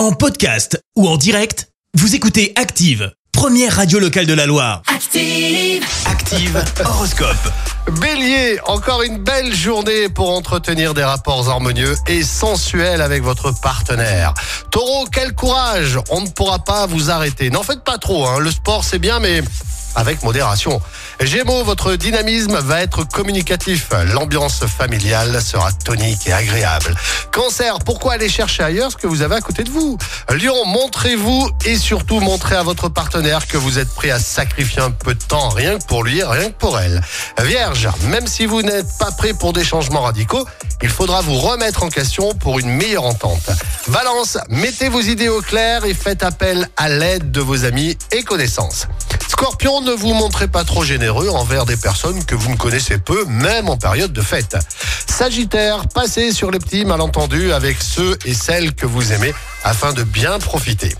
En podcast ou en direct, vous écoutez Active, première radio locale de la Loire. Active. Active Horoscope. Bélier, encore une belle journée pour entretenir des rapports harmonieux et sensuels avec votre partenaire. Taureau, quel courage On ne pourra pas vous arrêter. N'en faites pas trop, hein. le sport c'est bien mais avec modération. Gémeaux, votre dynamisme va être communicatif. L'ambiance familiale sera tonique et agréable. Cancer, pourquoi aller chercher ailleurs ce que vous avez à côté de vous? Lion, montrez-vous et surtout montrez à votre partenaire que vous êtes prêt à sacrifier un peu de temps rien que pour lui, rien que pour elle. Vierge, même si vous n'êtes pas prêt pour des changements radicaux, il faudra vous remettre en question pour une meilleure entente. Valence, mettez vos idées au clair et faites appel à l'aide de vos amis et connaissances. Scorpion, ne vous montrez pas trop généreux envers des personnes que vous ne connaissez peu, même en période de fête. Sagittaire, passez sur les petits malentendus avec ceux et celles que vous aimez afin de bien profiter.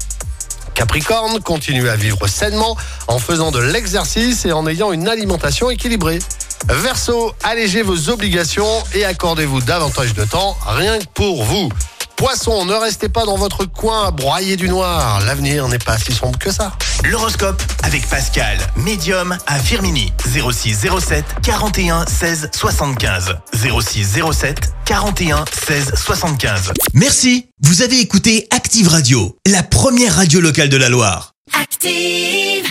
Capricorne, continuez à vivre sainement en faisant de l'exercice et en ayant une alimentation équilibrée. Verseau, allégez vos obligations et accordez-vous davantage de temps rien que pour vous. Poisson, ne restez pas dans votre coin à broyer du noir. L'avenir n'est pas si sombre que ça. L'horoscope avec Pascal, médium à Firmini. 06 07 41 16 75. 06 07 41 16 75. Merci. Vous avez écouté Active Radio, la première radio locale de la Loire. Active.